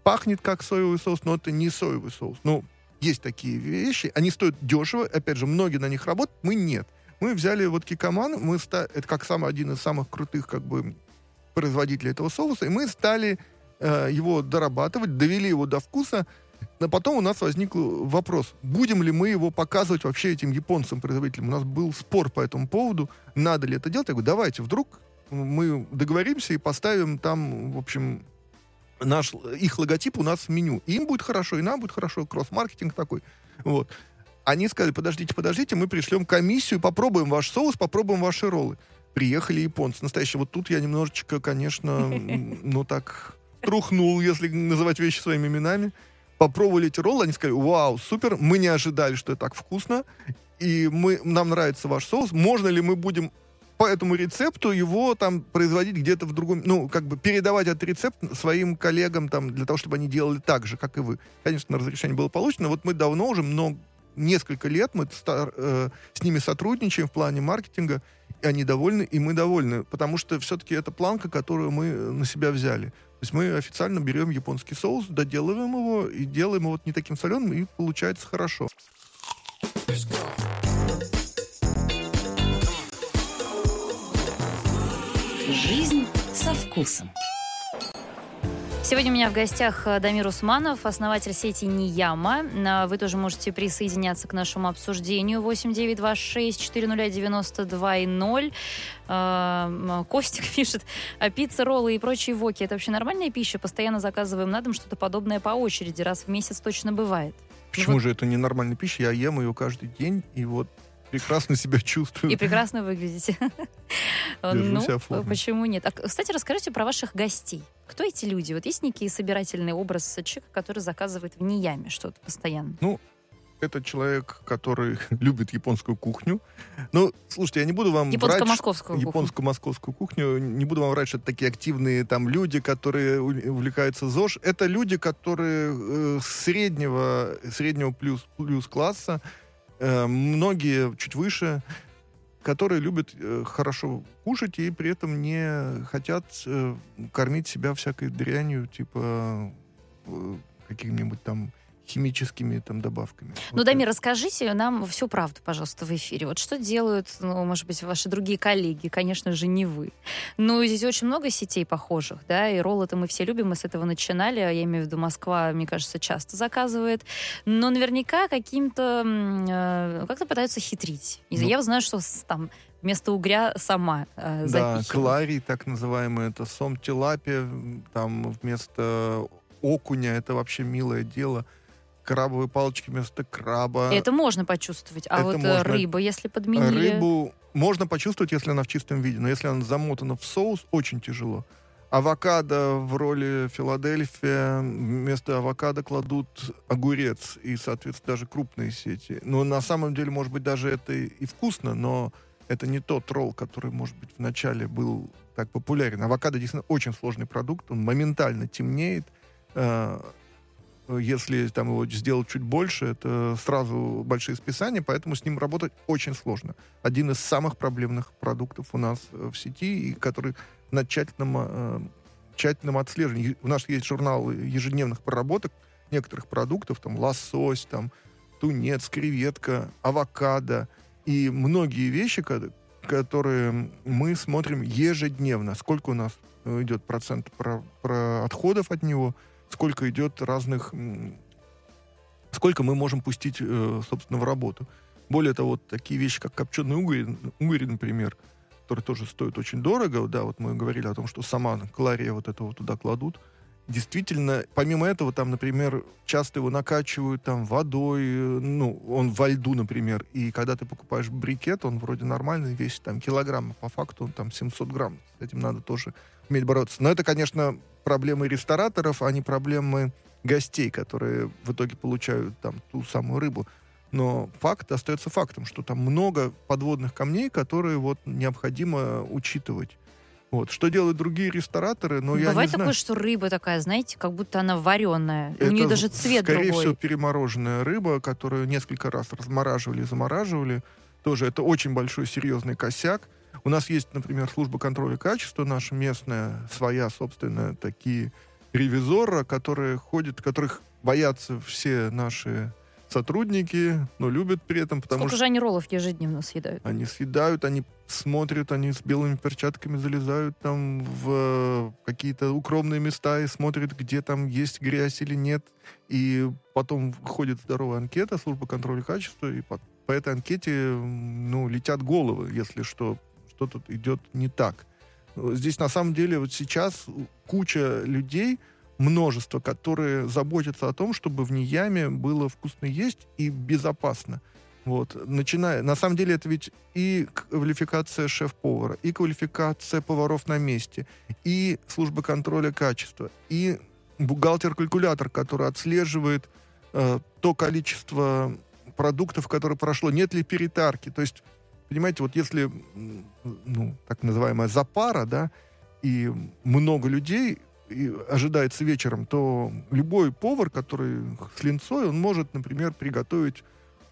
пахнет как соевый соус, но это не соевый соус. Ну, есть такие вещи, они стоят дешево, опять же, многие на них работают, мы нет. Мы взяли вот кикоман, мы ста... это как самый один из самых крутых как бы производителей этого соуса, и мы стали э, его дорабатывать, довели его до вкуса, но потом у нас возник вопрос, будем ли мы его показывать вообще этим японцам, производителям. У нас был спор по этому поводу, надо ли это делать. Я говорю, давайте, вдруг мы договоримся и поставим там, в общем, наш, их логотип у нас в меню. им будет хорошо, и нам будет хорошо, кросс-маркетинг такой. Вот. Они сказали, подождите, подождите, мы пришлем комиссию, попробуем ваш соус, попробуем ваши роллы. Приехали японцы. Настоящие. Вот тут я немножечко, конечно, ну так, трухнул, если называть вещи своими именами попробовали эти роллы, они сказали, вау, супер, мы не ожидали, что это так вкусно, и мы, нам нравится ваш соус, можно ли мы будем по этому рецепту его там производить где-то в другом, ну, как бы передавать этот рецепт своим коллегам там для того, чтобы они делали так же, как и вы. Конечно, разрешение было получено, вот мы давно уже, много, несколько лет мы стар, э, с ними сотрудничаем в плане маркетинга, и они довольны, и мы довольны, потому что все-таки это планка, которую мы на себя взяли. То есть мы официально берем японский соус, доделываем его и делаем его вот не таким соленым, и получается хорошо. Жизнь со вкусом. Сегодня у меня в гостях э, Дамир Усманов, основатель сети Нияма. Э, вы тоже можете присоединяться к нашему обсуждению 8926 400 92 0. Костик пишет, а пицца, роллы и прочие воки – это вообще нормальная пища? Постоянно заказываем на дом что-то подобное по очереди. Раз в месяц точно бывает. Почему вот... же это не нормальная пища? Я ем ее каждый день, и вот прекрасно себя чувствую. И прекрасно выглядите. Держу себя ну, в форме. почему нет? А, кстати, расскажите про ваших гостей. Кто эти люди? Вот есть некий собирательный образ человека, который заказывает в Нияме что-то постоянно? Ну, это человек, который любит японскую кухню. Ну, слушайте, я не буду вам врать... Японско-московскую кухню. Японско-московскую кухню. Не буду вам врать, что это такие активные там люди, которые увлекаются ЗОЖ. Это люди, которые э, среднего, среднего плюс, плюс класса, многие чуть выше, которые любят э, хорошо кушать и при этом не хотят э, кормить себя всякой дрянью, типа э, какими-нибудь там химическими там добавками. Ну, Вот Дамир, расскажите нам всю правду, пожалуйста, в эфире. Вот что делают, ну, может быть, ваши другие коллеги, конечно же, не вы. Ну, здесь очень много сетей похожих, да, и роллы-то мы все любим, мы с этого начинали, я имею в виду Москва, мне кажется, часто заказывает, но наверняка каким-то, э, как-то пытаются хитрить. Ну. Я знаю, что там вместо угря сама э, Да, запихивают. кларий, так называемый, это сом тилапия, там вместо окуня, это вообще милое дело. Крабовые палочки вместо краба. Это можно почувствовать. А Это вот э, можно. рыба, если подменили... Рыбу можно почувствовать, если она в чистом виде, но если она замотана в соус, очень тяжело. Авокадо в роли Филадельфия. Вместо авокадо кладут огурец и, соответственно, даже крупные сети. Но на самом деле, может быть, даже это и вкусно, но это не тот ролл, который, может быть, в начале был так популярен. Авокадо действительно очень сложный продукт, он моментально темнеет. Если там его сделать чуть больше, это сразу большие списания, поэтому с ним работать очень сложно. Один из самых проблемных продуктов у нас э, в сети, и который на тщательном, э, тщательном отслеживании. У нас есть журнал ежедневных проработок некоторых продуктов, там лосось, там тунец, креветка, авокадо и многие вещи, ко- которые мы смотрим ежедневно. Сколько у нас э, идет процент про, про отходов от него, сколько идет разных... Сколько мы можем пустить, э, собственно, в работу. Более того, вот такие вещи, как копченый угорь, угорь, например, который тоже стоит очень дорого, да, вот мы говорили о том, что сама калория вот этого туда кладут, действительно, помимо этого, там, например, часто его накачивают там водой, э, ну, он во льду, например, и когда ты покупаешь брикет, он вроде нормальный, весит там килограмм, а по факту он там 700 грамм. С этим надо тоже уметь бороться. Но это, конечно, проблемы рестораторов, а не проблемы гостей, которые в итоге получают там ту самую рыбу. Но факт остается фактом, что там много подводных камней, которые вот необходимо учитывать. Вот. Что делают другие рестораторы, ну, я Бывает не знаю. такое, что рыба такая, знаете, как будто она вареная. У Это, нее даже цвет скорее другой. всего, перемороженная рыба, которую несколько раз размораживали и замораживали. Тоже это очень большой серьезный косяк. У нас есть, например, служба контроля качества, наша местная, своя, собственная, такие ревизора, которые ходят, которых боятся все наши сотрудники, но любят при этом, потому Сколько что же они роллов ежедневно съедают? они съедают, они смотрят, они с белыми перчатками залезают там в э, какие-то укромные места и смотрят, где там есть грязь или нет. И потом входит здоровая анкета, служба контроля качества, и по, по этой анкете ну, летят головы, если что, что-то идет не так. Здесь на самом деле вот сейчас куча людей, множество, которые заботятся о том, чтобы в Нияме было вкусно есть и безопасно. Вот, начиная, на самом деле это ведь и квалификация шеф-повара, и квалификация поваров на месте, и служба контроля качества, и бухгалтер-калькулятор, который отслеживает э, то количество продуктов, которое прошло, нет ли перетарки. То есть, понимаете, вот если, ну, так называемая запара, да, и много людей и ожидается вечером, то любой повар, который с линцой, он может, например, приготовить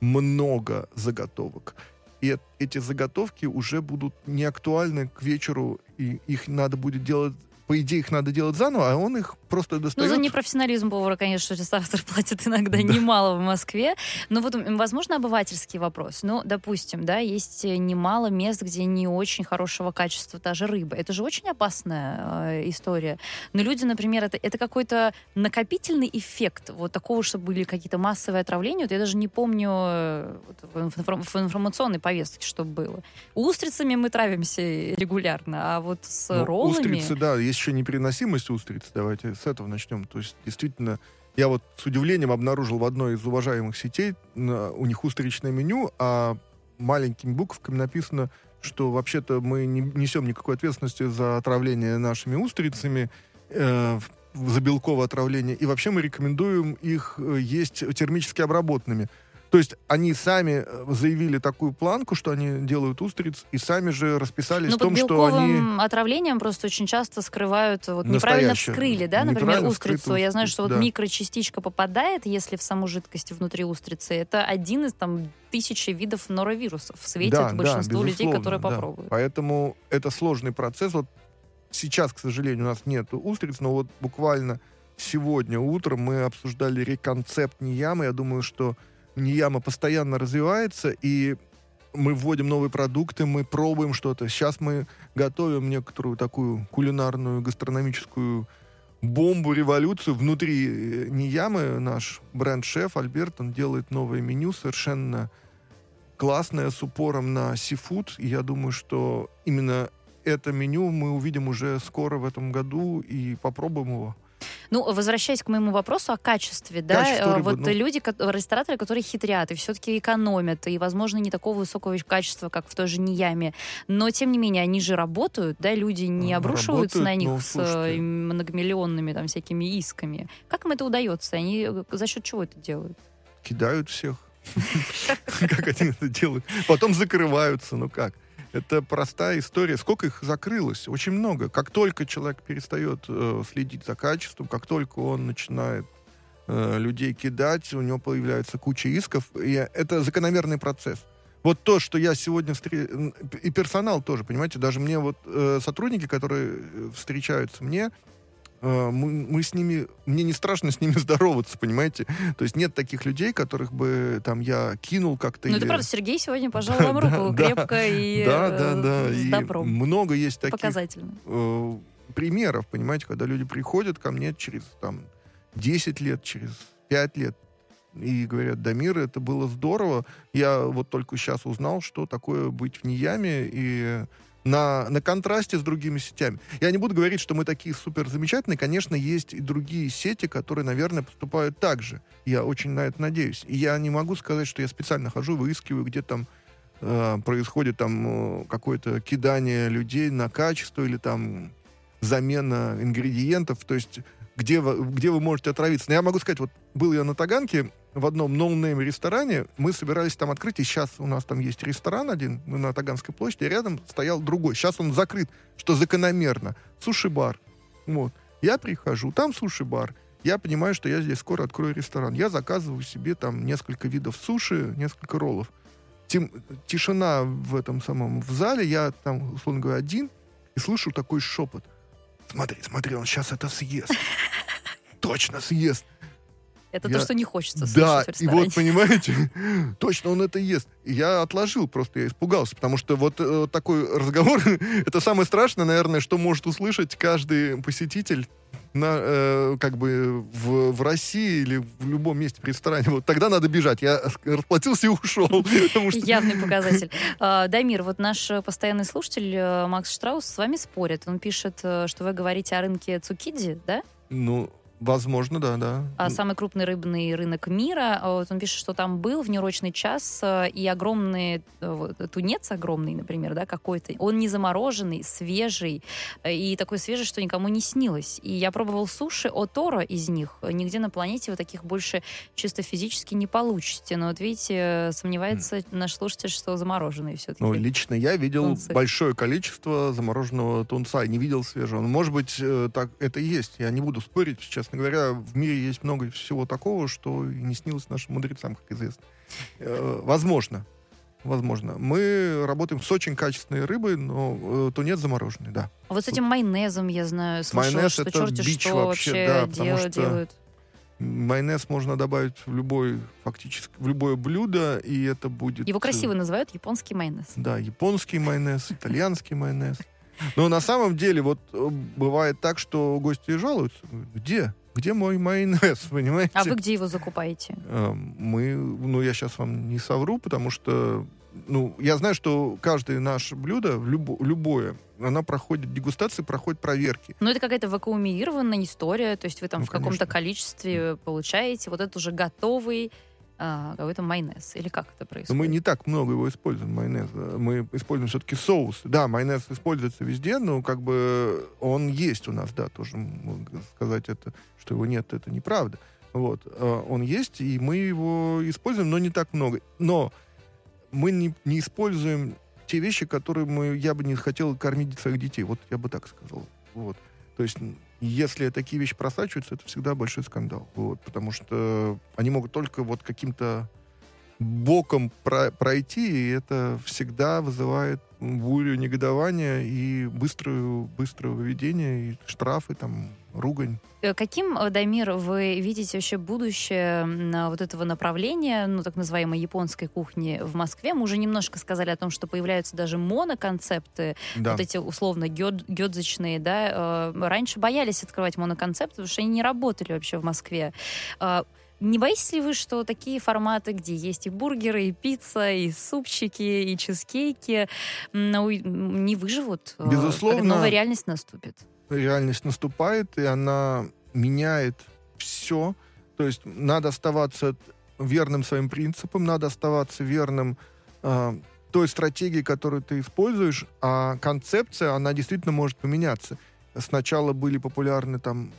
много заготовок. И эт- эти заготовки уже будут не актуальны к вечеру, и их надо будет делать по идее, их надо делать заново, а он их просто достает. Ну, за непрофессионализм повара, конечно, ресторатор платит иногда немало в Москве. Но вот, возможно, обывательский вопрос. Ну, допустим, да, есть немало мест, где не очень хорошего качества та же рыба. Это же очень опасная э, история. Но люди, например, это, это какой-то накопительный эффект вот такого, чтобы были какие-то массовые отравления. Вот я даже не помню э, в, в информационной повестке, что было. Устрицами мы травимся регулярно, а вот с ну, роллами... Устрицы, да, есть еще непереносимость устриц. Давайте с этого начнем. То есть, действительно, я вот с удивлением обнаружил в одной из уважаемых сетей, у них устричное меню, а маленькими буквами написано, что вообще-то мы не несем никакой ответственности за отравление нашими устрицами, э, за белковое отравление, и вообще мы рекомендуем их э, есть термически обработанными. То есть они сами э, заявили такую планку, что они делают устриц, и сами же расписались Но в том, что они... отравлением просто очень часто скрывают, вот неправильно вскрыли, да, например, устрицу. Я знаю, что вот да. микрочастичка попадает, если в саму жидкость внутри устрицы. Это один из там тысячи видов норовирусов. Светит да, большинству да, людей, которые да. попробуют. Поэтому это сложный процесс. Вот сейчас, к сожалению, у нас нет устриц, но вот буквально сегодня утром мы обсуждали реконцепт Ниямы. Я думаю, что Нияма постоянно развивается, и мы вводим новые продукты, мы пробуем что-то. Сейчас мы готовим некоторую такую кулинарную, гастрономическую бомбу, революцию. Внутри э, Ниямы наш бренд-шеф Альберт, он делает новое меню совершенно классное, с упором на сифуд. И я думаю, что именно это меню мы увидим уже скоро в этом году и попробуем его. Ну, возвращаясь к моему вопросу о качестве, да, Качество рыбы, вот ну... люди, рестораторы, которые хитрят и все-таки экономят, и, возможно, не такого высокого качества, как в той же Нияме, но, тем не менее, они же работают, да, люди не обрушиваются работают, на них ну, с э, многомиллионными там всякими исками. Как им это удается? Они э, за счет чего это делают? Кидают всех. Как они это делают? Потом закрываются, ну как? Это простая история. Сколько их закрылось? Очень много. Как только человек перестает э, следить за качеством, как только он начинает э, людей кидать, у него появляется куча исков. И это закономерный процесс. Вот то, что я сегодня встретил, и персонал тоже, понимаете, даже мне вот э, сотрудники, которые э, встречаются мне, мы, мы с ними, мне не страшно с ними здороваться, понимаете? То есть нет таких людей, которых бы там я кинул как-то. Ну, или... это правда, Сергей сегодня пожал вам руку крепко и Да, да, да. С добром. Много есть таких. Э, примеров, понимаете, когда люди приходят ко мне через там 10 лет, через 5 лет, и говорят, Дамир, это было здорово. Я вот только сейчас узнал, что такое быть в Нияме, и на, на контрасте с другими сетями. Я не буду говорить, что мы такие супер замечательные. Конечно, есть и другие сети, которые, наверное, поступают так же. Я очень на это надеюсь. И я не могу сказать, что я специально хожу, выискиваю, где там э, происходит там э, какое-то кидание людей на качество или там замена ингредиентов. То есть где вы, где вы можете отравиться. Но я могу сказать, вот был я на Таганке, в одном no-name ресторане. Мы собирались там открыть, и сейчас у нас там есть ресторан один мы на Таганской площади, и рядом стоял другой. Сейчас он закрыт, что закономерно. Суши-бар. Вот. Я прихожу, там суши-бар. Я понимаю, что я здесь скоро открою ресторан. Я заказываю себе там несколько видов суши, несколько роллов. Тем, тишина в этом самом в зале, я там, условно говоря, один, и слышу такой шепот. Смотри, смотри, он сейчас это съест. Точно съест. Это я... то, что не хочется Да, и вот, понимаете, точно он это ест. И я отложил, просто я испугался, потому что вот э, такой разговор, это самое страшное, наверное, что может услышать каждый посетитель на, э, как бы в, в России или в любом месте в ресторане. Вот тогда надо бежать. Я расплатился и ушел. Явный показатель. А, Дамир, вот наш постоянный слушатель э, Макс Штраус с вами спорит. Он пишет, э, что вы говорите о рынке Цукидзи, да? Ну, Возможно, да, да. А самый крупный рыбный рынок мира, а вот он пишет, что там был в неурочный час, э, и огромный э, тунец огромный, например, да, какой-то, он не замороженный, свежий, э, и такой свежий, что никому не снилось. И я пробовал суши от Торо из них. Нигде на планете вы таких больше чисто физически не получите. Но вот видите, сомневается mm. наш слушатель, что замороженный все-таки. Ну, лично я видел тунцы. большое количество замороженного тунца, не видел свежего. Ну, может быть, так это и есть. Я не буду спорить сейчас честно говоря, в мире есть много всего такого, что и не снилось нашим мудрецам, как известно. Э, возможно. возможно. Мы работаем с очень качественной рыбой, но э, тунец замороженный, да. А вот с этим майонезом, я знаю, слышала, Майонез что это черти бич что вообще, вообще, да, потому дел- что делают. Майонез можно добавить в любой, фактически, в любое блюдо, и это будет... Его э, красиво называют японский майонез. Да, японский майонез, итальянский майонез. Но на самом деле вот э, бывает так, что гости жалуются. Где? Где мой майонез, понимаете? А вы где его закупаете? Э, Мы, ну, я сейчас вам не совру, потому что, ну, я знаю, что каждое наше блюдо, любо- любое, оно проходит дегустации, проходит проверки. Ну, это какая-то вакуумированная история, то есть вы там Ну, в каком-то количестве получаете вот это уже готовый а, какой-то майонез. Или как это Но происходит? мы не так много его используем, майонез. Мы используем все-таки соус. Да, майонез используется везде, но как бы он есть у нас, да, тоже сказать это, что его нет, это неправда. Вот. э, Он есть, и мы его используем, но не так много. Но мы не, не используем те вещи, которые мы, я бы не хотел кормить своих детей. Вот я бы так сказал. Вот. То есть, если такие вещи просачиваются, это всегда большой скандал. Вот. Потому что они могут только вот каким-то боком про- пройти, и это всегда вызывает бурю негодования и быструю, быстрое выведение, и штрафы, там, ругань. Э, Каким, э, Дамир, вы видите вообще будущее вот этого направления, ну, так называемой японской кухни в Москве? Мы уже немножко сказали о том, что появляются даже моноконцепты, Да. вот эти условно гёд- гёдзочные, да. Э, Раньше боялись открывать моноконцепты, потому что они не работали вообще в Москве. А, Не боитесь ли вы, что такие форматы, где есть и бургеры, и пицца, и супчики, и чизкейки, ну, не выживут? Безусловно. когда новая реальность наступит. Реальность наступает, и она меняет все. То есть надо оставаться верным своим принципам, надо оставаться верным э, той стратегии, которую ты используешь, а концепция, она действительно может поменяться. Сначала были популярны там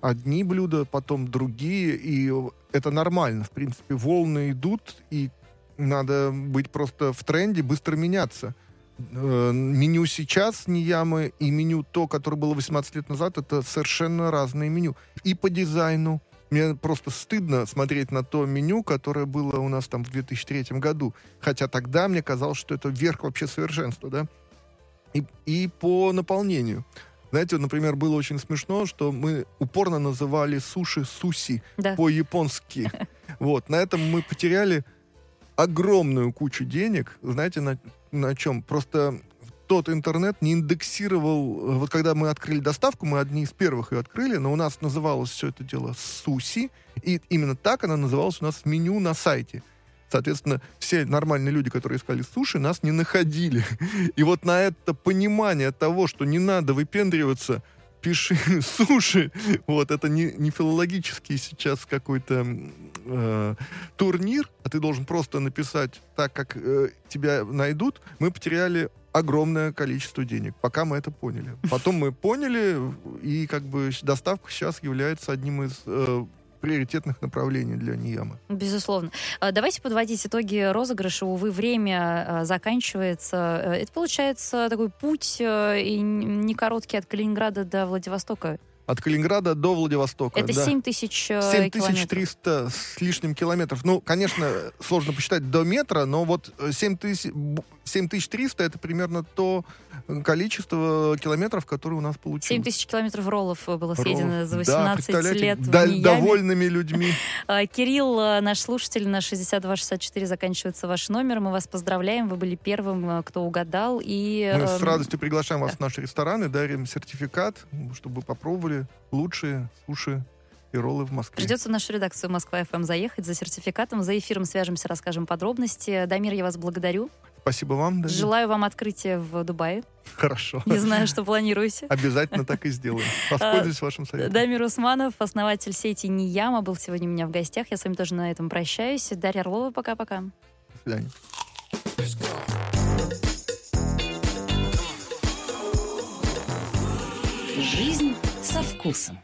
одни блюда, потом другие, и это нормально. В принципе, волны идут, и надо быть просто в тренде, быстро меняться. Э, меню сейчас Ниямы и меню то, которое было 18 лет назад, это совершенно разные меню. И по дизайну. Мне просто стыдно смотреть на то меню, которое было у нас там в 2003 году. Хотя тогда мне казалось, что это верх вообще совершенства, да? И, и по наполнению. Знаете, например, было очень смешно, что мы упорно называли суши суси Да. по-японски. Вот, на этом мы потеряли огромную кучу денег. Знаете, на, на чем? Просто тот интернет не индексировал... э, Вот когда мы открыли доставку, мы одни из первых ее открыли, но у нас называлось все это дело суси, и именно так она называлась у нас в меню на сайте. Соответственно, все нормальные люди, которые искали суши, нас не находили. И вот на это понимание того, что не надо выпендриваться, пиши суши, вот это не, не филологический сейчас какой-то э, турнир, а ты должен просто написать так, как э, тебя найдут, мы потеряли огромное количество денег, пока мы это поняли. Потом мы поняли, и как бы доставка сейчас является одним из э, приоритетных направлений для Ниямы. Безусловно. А, Давайте подводить итоги розыгрыша. Увы, время а, заканчивается. Э, Это получается такой путь э, и не короткий от Калининграда до Владивостока. От Калининграда до Владивостока. Это да. 7 тысяч э, километров. 7300 с лишним километров. Ну, конечно, сложно посчитать до метра, но вот э, 7000 бу- 7300 это примерно то э, количество километров, которые у нас 7 получилось. тысяч километров роллов э, было съедено Роллов. за Да, 18 представляете, лет в да- Миями. довольными людьми. А, Кирилл, э, наш слушатель, на 6264 заканчивается ваш номер. Мы вас поздравляем. Вы были первым, э, кто угадал. И, Мы с радостью приглашаем вас да. в наши рестораны, дарим сертификат, чтобы вы попробовали лучшие суши и роллы в Москве. Придется в нашу редакцию Москва ФМ заехать за сертификатом. За эфиром свяжемся, расскажем подробности. Дамир, я вас благодарю. Спасибо вам. Давид. Желаю вам открытия в Дубае. Хорошо. Не знаю, что планируете. Обязательно так и сделаем. Воспользуюсь вашим советом. Дамир Усманов, основатель сети Нияма, был сегодня у меня в гостях. Я с вами тоже на этом прощаюсь. Дарья Орлова, пока-пока. До свидания. Жизнь со вкусом.